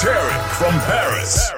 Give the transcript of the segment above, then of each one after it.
Tarek from Paris.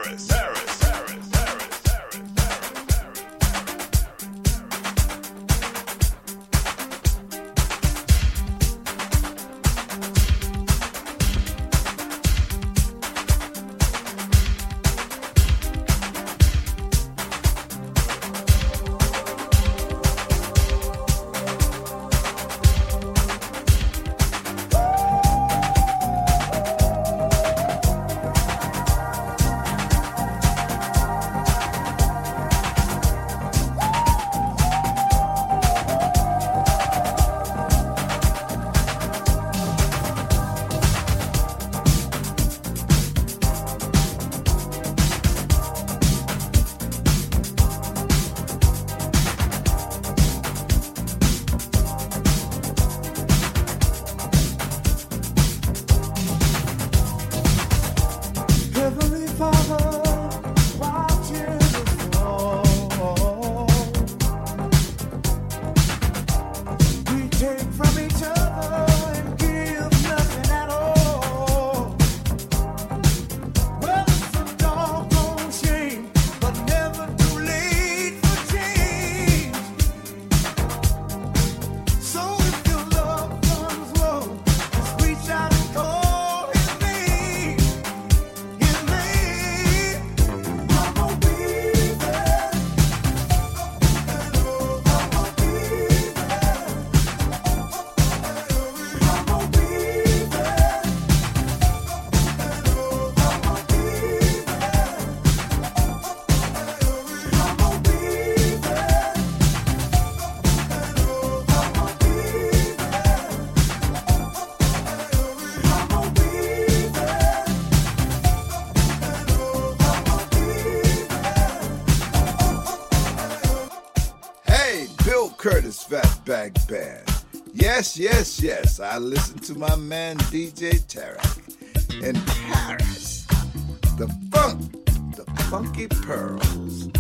band. Yes, yes, yes, I listen to my man DJ Tarek in Paris. The funk, the funky pearls.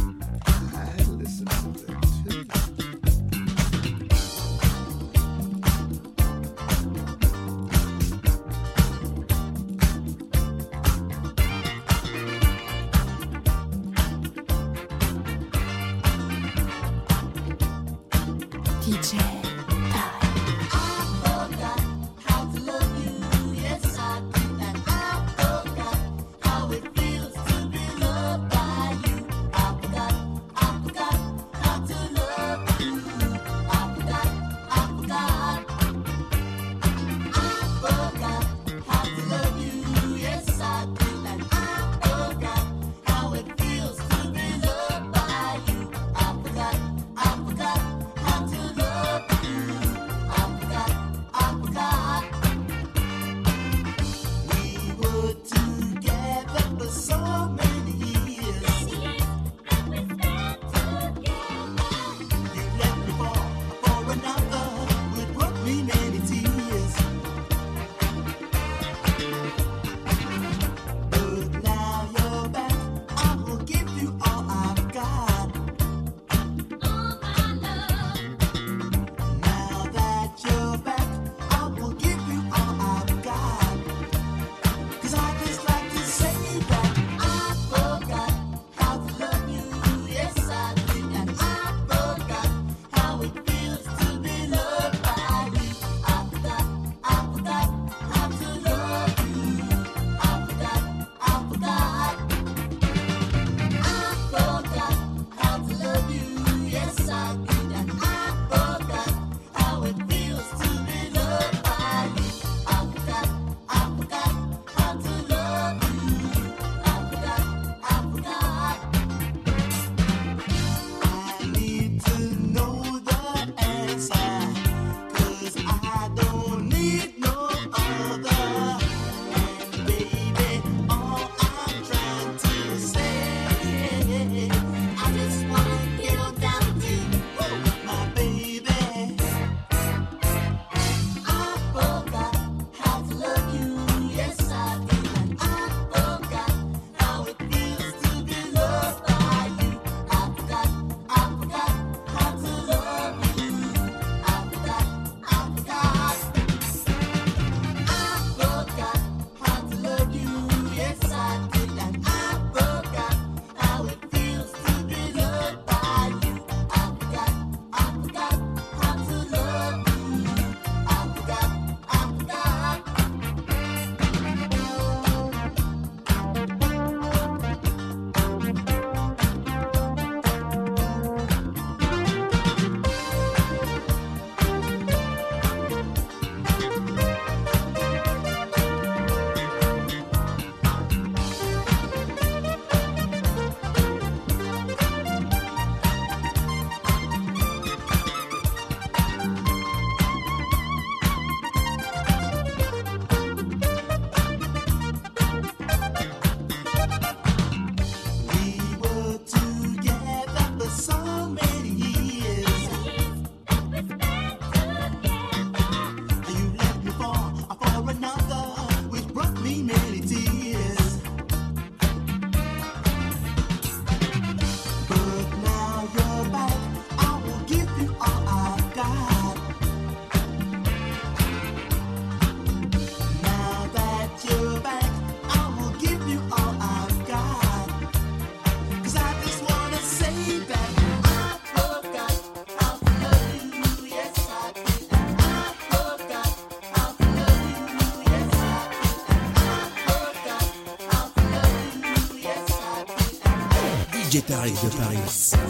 DJ Tarek de Paris.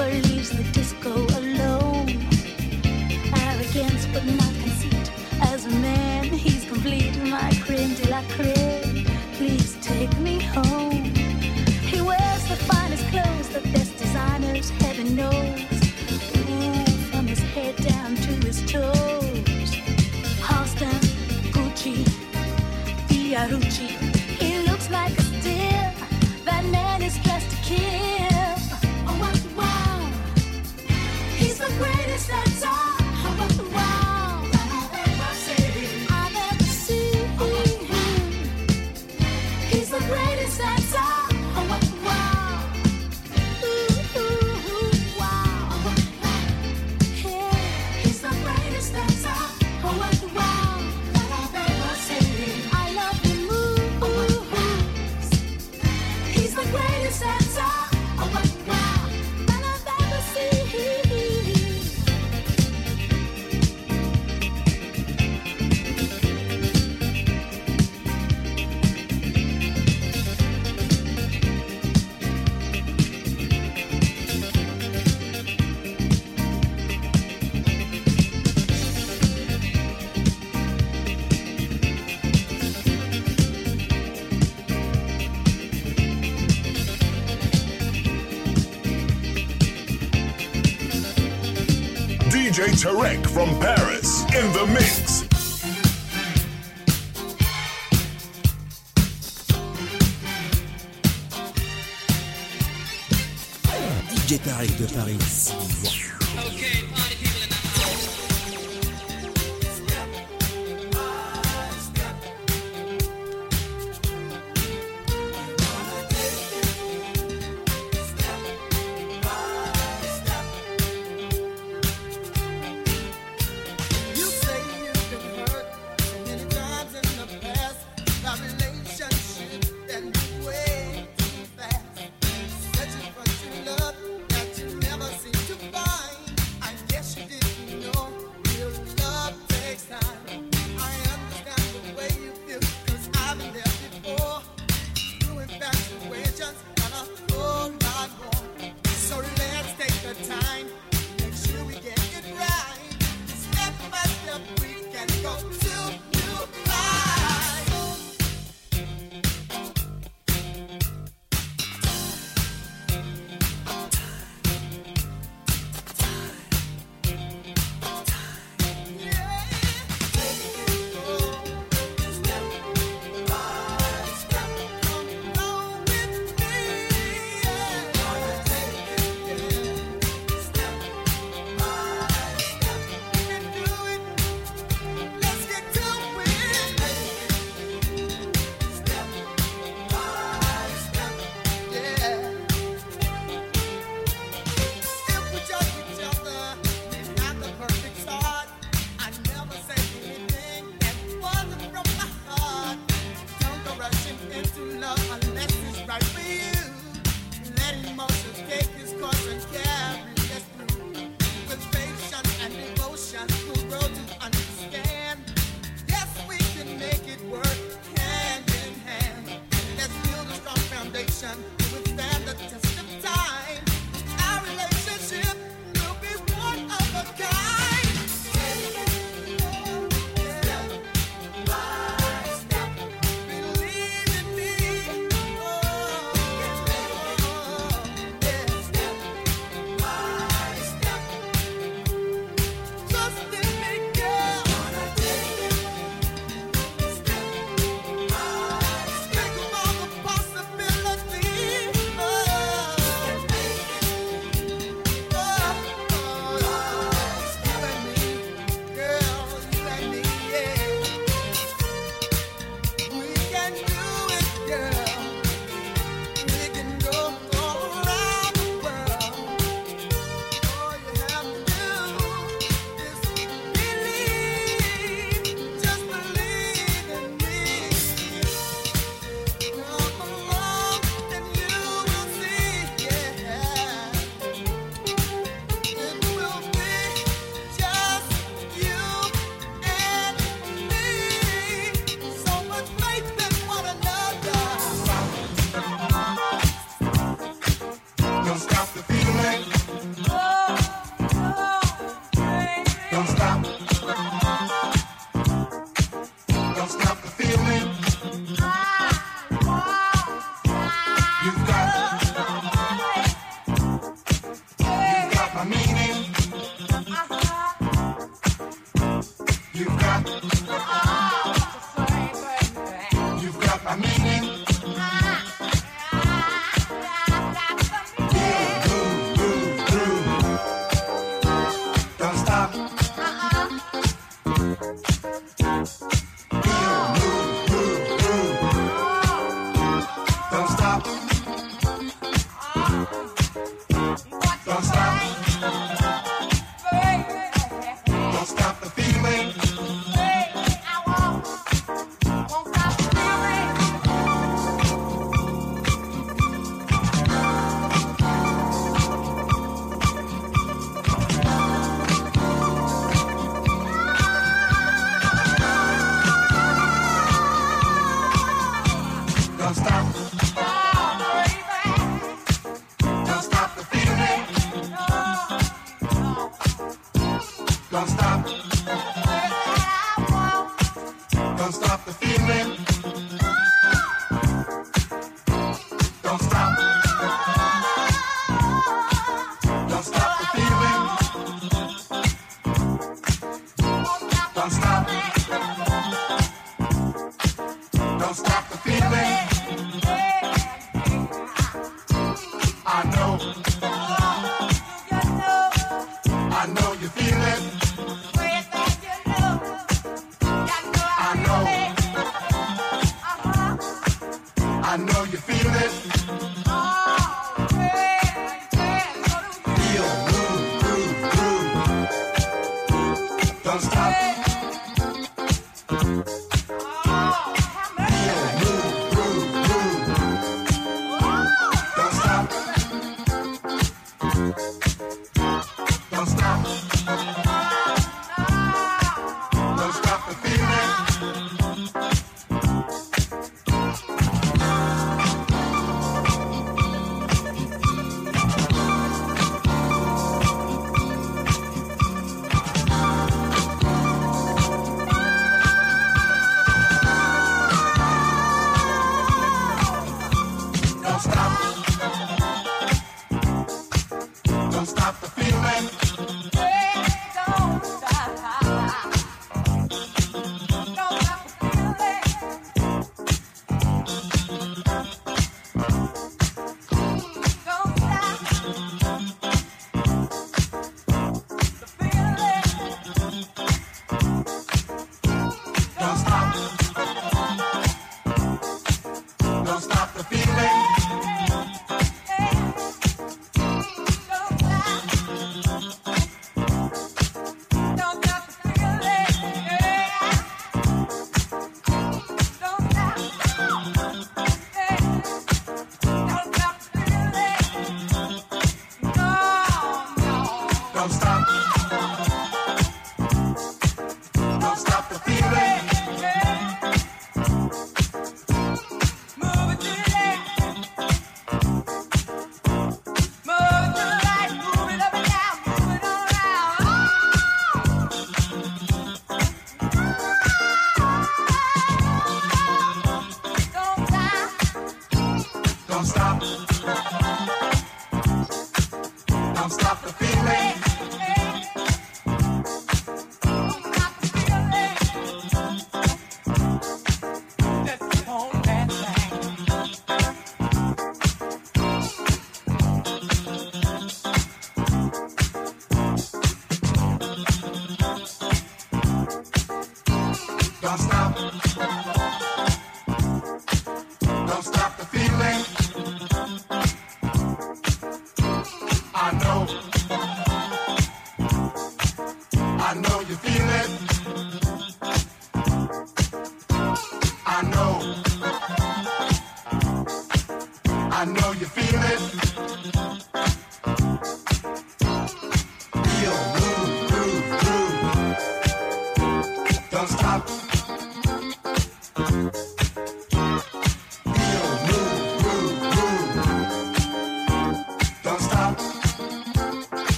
And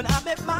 when I met my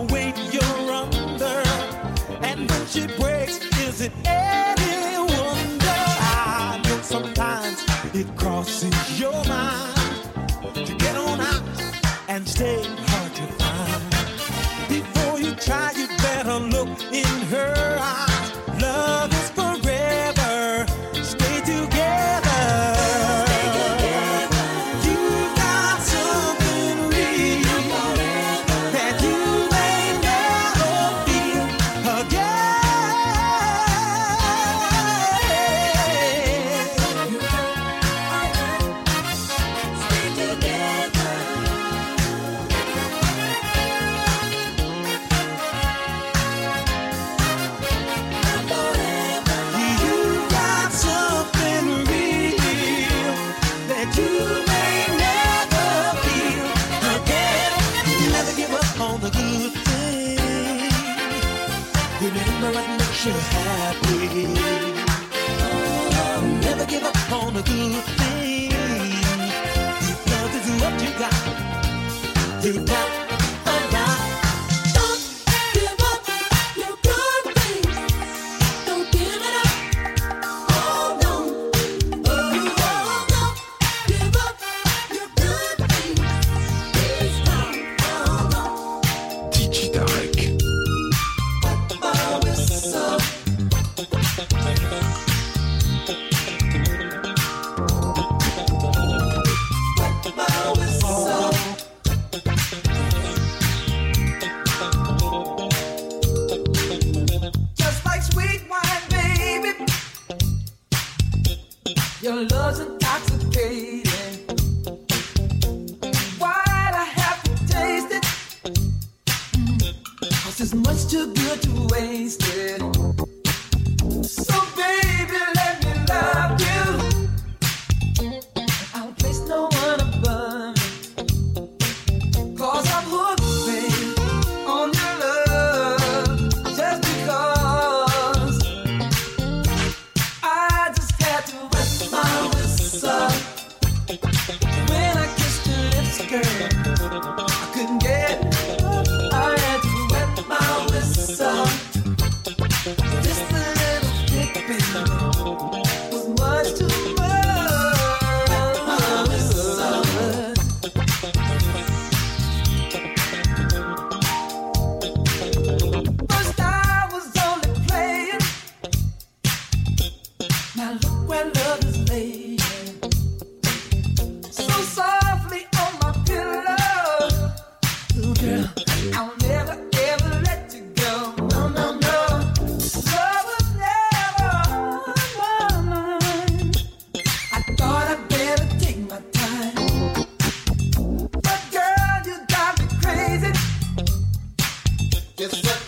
Is it any wonder I know sometimes it crosses? It's the